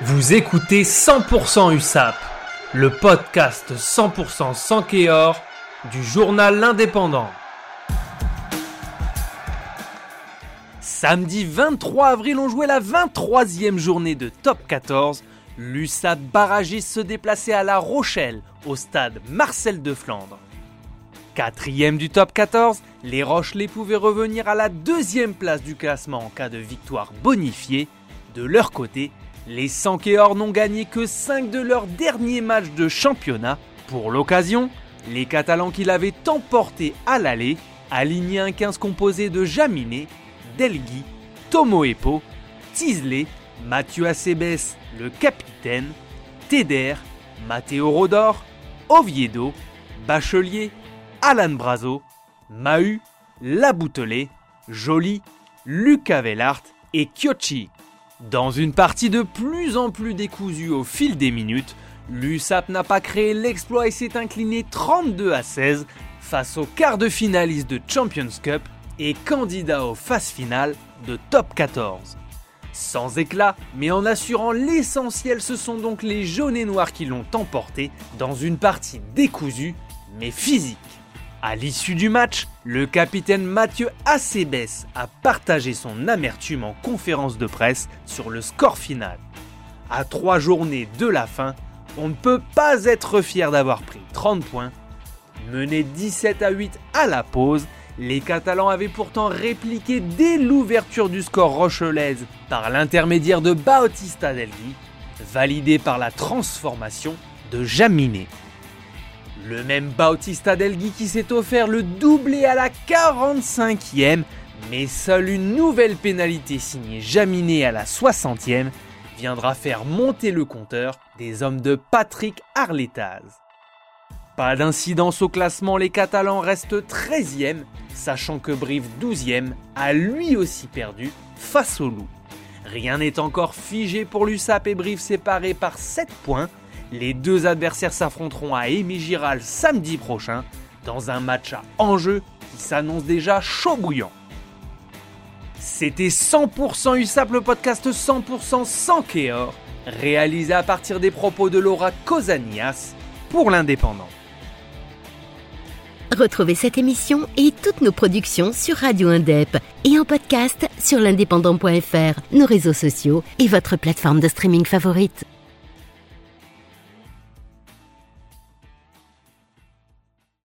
Vous écoutez 100% USAP, le podcast 100% sans Kéor du journal L'Indépendant. Samedi 23 avril, on jouait la 23e journée de Top 14. L'USAP barragiste se déplaçait à La Rochelle, au stade Marcel de Flandre. Quatrième du top 14, les Rochelais pouvaient revenir à la deuxième place du classement en cas de victoire bonifiée. De leur côté, les Sankéors n'ont gagné que 5 de leurs derniers matchs de championnat. Pour l'occasion, les Catalans qui l'avaient emporté à l'aller alignaient un 15 composé de Jaminet, Delgui, Tomoepo, Tisley, Mathieu Acebes, le capitaine, Teder, Matteo Rodor, Oviedo, Bachelier, Alan Brazo, Mahu, Laboutelet, Joly, Lucas Vellart et Kyochi. Dans une partie de plus en plus décousue au fil des minutes, l'USAP n'a pas créé l'exploit et s'est incliné 32 à 16 face au quart de finaliste de Champions Cup et candidat aux phases finales de Top 14. Sans éclat, mais en assurant l'essentiel, ce sont donc les jaunes et noirs qui l'ont emporté dans une partie décousue mais physique. À l'issue du match, le capitaine Mathieu Acebes a partagé son amertume en conférence de presse sur le score final. À trois journées de la fin, on ne peut pas être fier d'avoir pris 30 points. Menés 17 à 8 à la pause, les Catalans avaient pourtant répliqué dès l'ouverture du score rochelaise par l'intermédiaire de Bautista Delgui, validé par la transformation de Jaminet. Le même Bautista Delgui qui s'est offert le doublé à la 45e, mais seule une nouvelle pénalité signée Jaminet à la 60e viendra faire monter le compteur des hommes de Patrick Arletaz. Pas d'incidence au classement, les Catalans restent 13e, sachant que Brive 12e a lui aussi perdu face au loup. Rien n'est encore figé pour l'USAP et Brive séparés par 7 points, les deux adversaires s'affronteront à Amy Giral samedi prochain dans un match à enjeu qui s'annonce déjà chaud bouillant. C'était 100% USAP, le podcast 100% sans Kéor, réalisé à partir des propos de Laura Cosanias pour l'Indépendant. Retrouvez cette émission et toutes nos productions sur Radio Indep et en podcast sur l'indépendant.fr, nos réseaux sociaux et votre plateforme de streaming favorite.